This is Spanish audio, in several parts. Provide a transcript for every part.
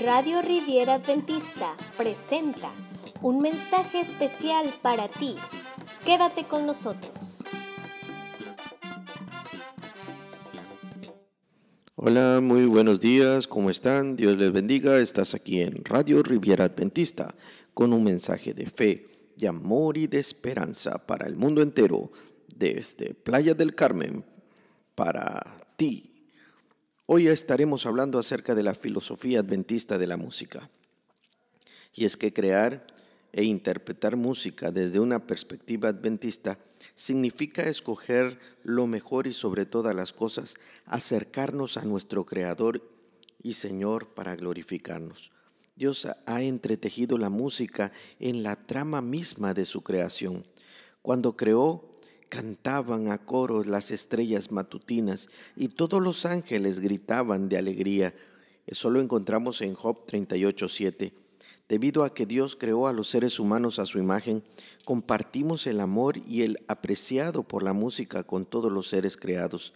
Radio Riviera Adventista presenta un mensaje especial para ti. Quédate con nosotros. Hola, muy buenos días, ¿cómo están? Dios les bendiga. Estás aquí en Radio Riviera Adventista con un mensaje de fe, de amor y de esperanza para el mundo entero, desde Playa del Carmen, para ti. Hoy estaremos hablando acerca de la filosofía adventista de la música. Y es que crear e interpretar música desde una perspectiva adventista significa escoger lo mejor y sobre todas las cosas, acercarnos a nuestro Creador y Señor para glorificarnos. Dios ha entretejido la música en la trama misma de su creación. Cuando creó cantaban a coros las estrellas matutinas y todos los ángeles gritaban de alegría. Eso lo encontramos en Job 38:7. Debido a que Dios creó a los seres humanos a su imagen, compartimos el amor y el apreciado por la música con todos los seres creados.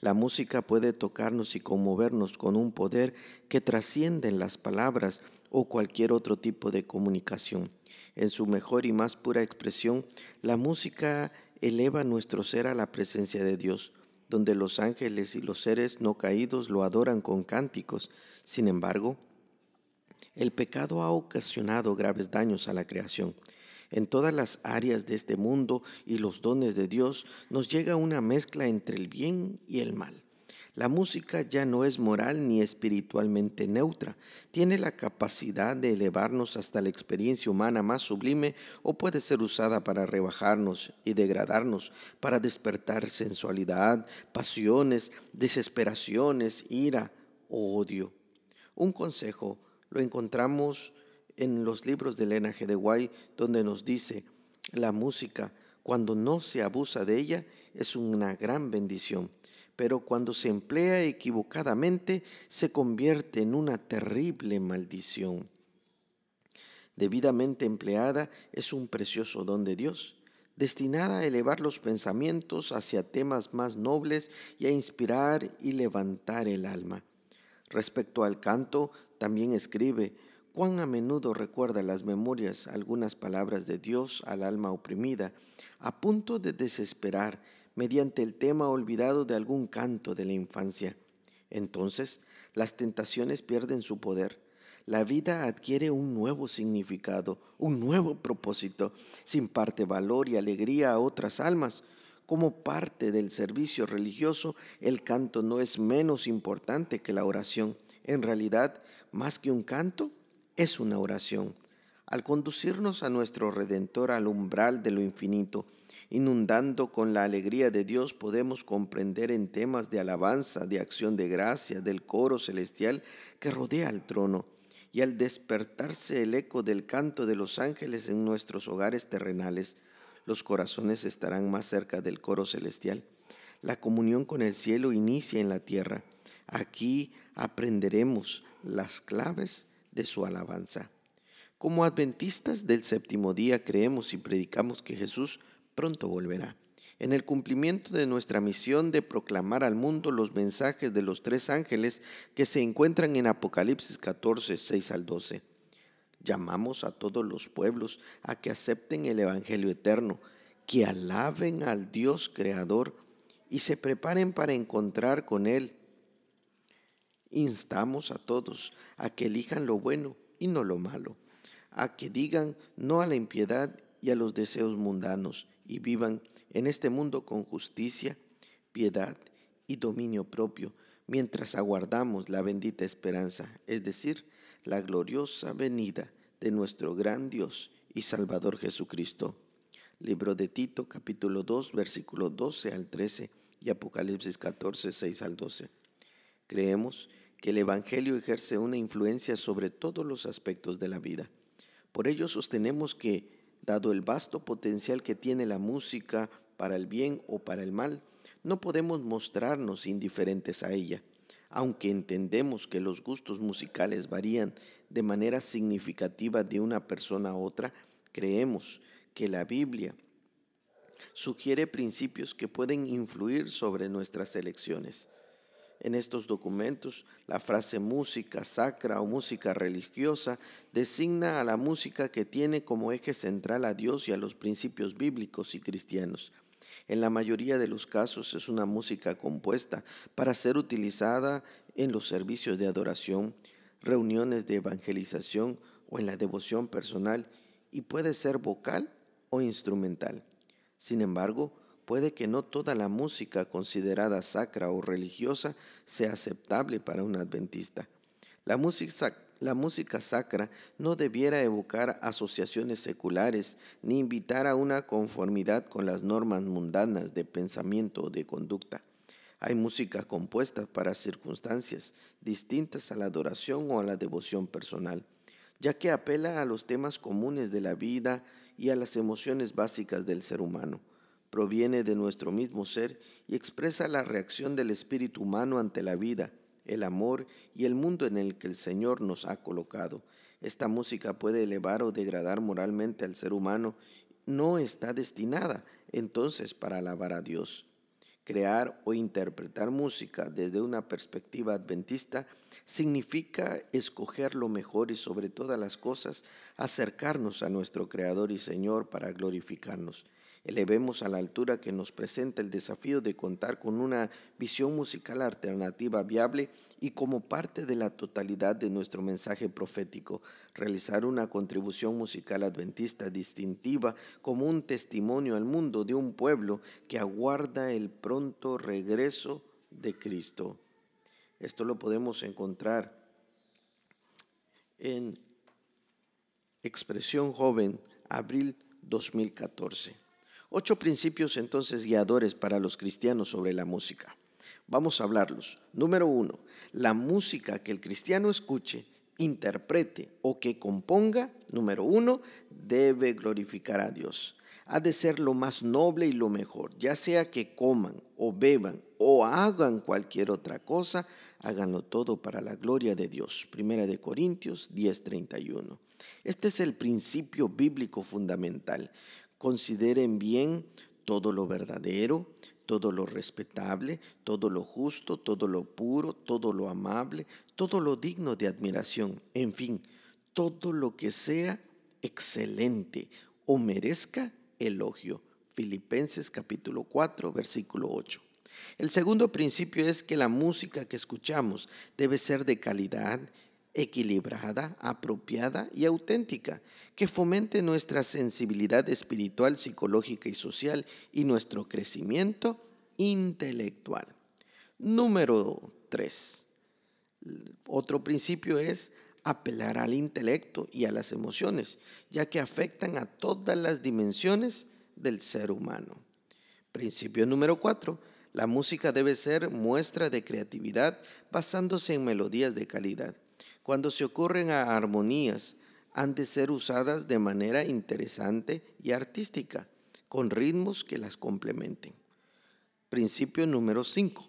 La música puede tocarnos y conmovernos con un poder que trasciende en las palabras o cualquier otro tipo de comunicación. En su mejor y más pura expresión, la música eleva nuestro ser a la presencia de Dios, donde los ángeles y los seres no caídos lo adoran con cánticos. Sin embargo, el pecado ha ocasionado graves daños a la creación. En todas las áreas de este mundo y los dones de Dios nos llega una mezcla entre el bien y el mal. La música ya no es moral ni espiritualmente neutra. Tiene la capacidad de elevarnos hasta la experiencia humana más sublime o puede ser usada para rebajarnos y degradarnos, para despertar sensualidad, pasiones, desesperaciones, ira o odio. Un consejo lo encontramos en los libros de Elena G. Guay, donde nos dice, la música, cuando no se abusa de ella, es una gran bendición pero cuando se emplea equivocadamente se convierte en una terrible maldición. Debidamente empleada es un precioso don de Dios, destinada a elevar los pensamientos hacia temas más nobles y a inspirar y levantar el alma. Respecto al canto, también escribe, cuán a menudo recuerda las memorias algunas palabras de Dios al alma oprimida, a punto de desesperar mediante el tema olvidado de algún canto de la infancia. Entonces, las tentaciones pierden su poder. La vida adquiere un nuevo significado, un nuevo propósito, se imparte valor y alegría a otras almas. Como parte del servicio religioso, el canto no es menos importante que la oración. En realidad, más que un canto, es una oración. Al conducirnos a nuestro Redentor al umbral de lo infinito, inundando con la alegría de Dios, podemos comprender en temas de alabanza, de acción de gracia, del coro celestial que rodea el trono. Y al despertarse el eco del canto de los ángeles en nuestros hogares terrenales, los corazones estarán más cerca del coro celestial. La comunión con el cielo inicia en la tierra. Aquí aprenderemos las claves de su alabanza. Como adventistas del séptimo día creemos y predicamos que Jesús pronto volverá. En el cumplimiento de nuestra misión de proclamar al mundo los mensajes de los tres ángeles que se encuentran en Apocalipsis 14, 6 al 12. Llamamos a todos los pueblos a que acepten el Evangelio eterno, que alaben al Dios Creador y se preparen para encontrar con Él. Instamos a todos a que elijan lo bueno y no lo malo, a que digan no a la impiedad y a los deseos mundanos y vivan en este mundo con justicia, piedad y dominio propio, mientras aguardamos la bendita esperanza, es decir, la gloriosa venida de nuestro gran Dios y Salvador Jesucristo. Libro de Tito, capítulo 2, versículo 12 al 13 y Apocalipsis 14, 6 al 12. Creemos que el Evangelio ejerce una influencia sobre todos los aspectos de la vida. Por ello sostenemos que Dado el vasto potencial que tiene la música para el bien o para el mal, no podemos mostrarnos indiferentes a ella. Aunque entendemos que los gustos musicales varían de manera significativa de una persona a otra, creemos que la Biblia sugiere principios que pueden influir sobre nuestras elecciones. En estos documentos, la frase música sacra o música religiosa designa a la música que tiene como eje central a Dios y a los principios bíblicos y cristianos. En la mayoría de los casos es una música compuesta para ser utilizada en los servicios de adoración, reuniones de evangelización o en la devoción personal y puede ser vocal o instrumental. Sin embargo, puede que no toda la música considerada sacra o religiosa sea aceptable para un adventista. La música, sacra no debiera evocar asociaciones seculares ni invitar a una conformidad con las normas mundanas de pensamiento o de conducta. Hay música compuesta para circunstancias distintas a la adoración o a la devoción personal, ya que apela a los temas comunes de la vida y a las emociones básicas del ser humano proviene de nuestro mismo ser y expresa la reacción del espíritu humano ante la vida, el amor y el mundo en el que el Señor nos ha colocado. Esta música puede elevar o degradar moralmente al ser humano. No está destinada entonces para alabar a Dios. Crear o interpretar música desde una perspectiva adventista significa escoger lo mejor y sobre todas las cosas acercarnos a nuestro Creador y Señor para glorificarnos elevemos a la altura que nos presenta el desafío de contar con una visión musical alternativa viable y como parte de la totalidad de nuestro mensaje profético, realizar una contribución musical adventista distintiva como un testimonio al mundo de un pueblo que aguarda el pronto regreso de Cristo. Esto lo podemos encontrar en Expresión Joven, abril 2014. Ocho principios entonces guiadores para los cristianos sobre la música. Vamos a hablarlos. Número uno, la música que el cristiano escuche, interprete o que componga, número uno, debe glorificar a Dios. Ha de ser lo más noble y lo mejor, ya sea que coman o beban o hagan cualquier otra cosa, háganlo todo para la gloria de Dios. Primera de Corintios 10:31. Este es el principio bíblico fundamental. Consideren bien todo lo verdadero, todo lo respetable, todo lo justo, todo lo puro, todo lo amable, todo lo digno de admiración, en fin, todo lo que sea excelente o merezca elogio. Filipenses capítulo 4, versículo 8. El segundo principio es que la música que escuchamos debe ser de calidad equilibrada, apropiada y auténtica, que fomente nuestra sensibilidad espiritual, psicológica y social y nuestro crecimiento intelectual. Número 3. Otro principio es apelar al intelecto y a las emociones, ya que afectan a todas las dimensiones del ser humano. Principio número 4. La música debe ser muestra de creatividad basándose en melodías de calidad cuando se ocurren a armonías, han de ser usadas de manera interesante y artística, con ritmos que las complementen. Principio número 5.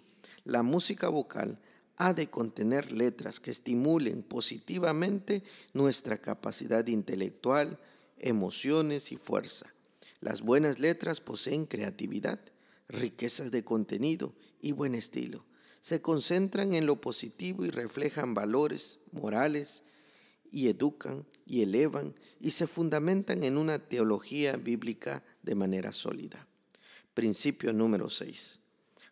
La música vocal ha de contener letras que estimulen positivamente nuestra capacidad intelectual, emociones y fuerza. Las buenas letras poseen creatividad, riquezas de contenido y buen estilo se concentran en lo positivo y reflejan valores morales y educan y elevan y se fundamentan en una teología bíblica de manera sólida. Principio número 6.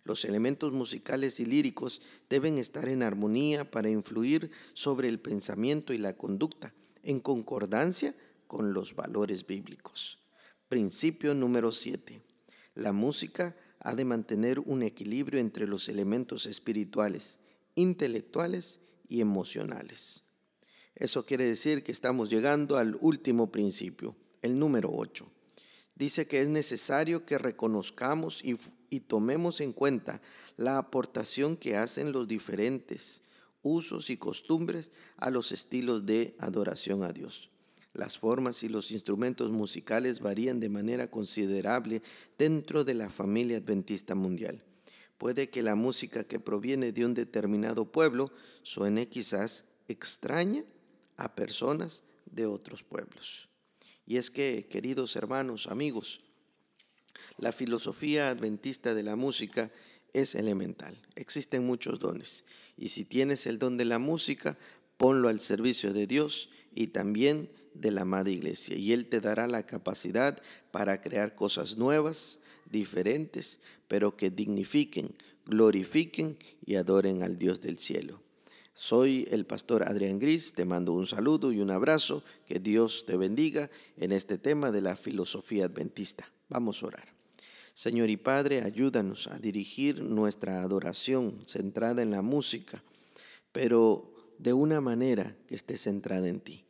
Los elementos musicales y líricos deben estar en armonía para influir sobre el pensamiento y la conducta, en concordancia con los valores bíblicos. Principio número 7. La música ha de mantener un equilibrio entre los elementos espirituales, intelectuales y emocionales. Eso quiere decir que estamos llegando al último principio, el número 8. Dice que es necesario que reconozcamos y, y tomemos en cuenta la aportación que hacen los diferentes usos y costumbres a los estilos de adoración a Dios. Las formas y los instrumentos musicales varían de manera considerable dentro de la familia adventista mundial. Puede que la música que proviene de un determinado pueblo suene quizás extraña a personas de otros pueblos. Y es que, queridos hermanos, amigos, la filosofía adventista de la música es elemental. Existen muchos dones. Y si tienes el don de la música, ponlo al servicio de Dios y también de la amada iglesia. Y Él te dará la capacidad para crear cosas nuevas, diferentes, pero que dignifiquen, glorifiquen y adoren al Dios del cielo. Soy el pastor Adrián Gris, te mando un saludo y un abrazo, que Dios te bendiga en este tema de la filosofía adventista. Vamos a orar. Señor y Padre, ayúdanos a dirigir nuestra adoración centrada en la música, pero de una manera que esté centrada en ti.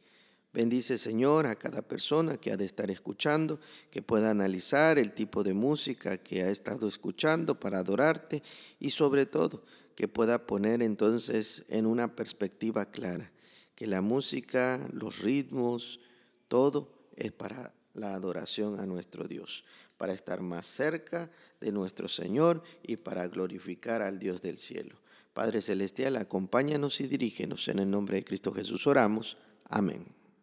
Bendice, Señor, a cada persona que ha de estar escuchando, que pueda analizar el tipo de música que ha estado escuchando para adorarte y sobre todo que pueda poner entonces en una perspectiva clara que la música, los ritmos, todo es para la adoración a nuestro Dios, para estar más cerca de nuestro Señor y para glorificar al Dios del cielo. Padre Celestial, acompáñanos y dirígenos. En el nombre de Cristo Jesús oramos. Amén.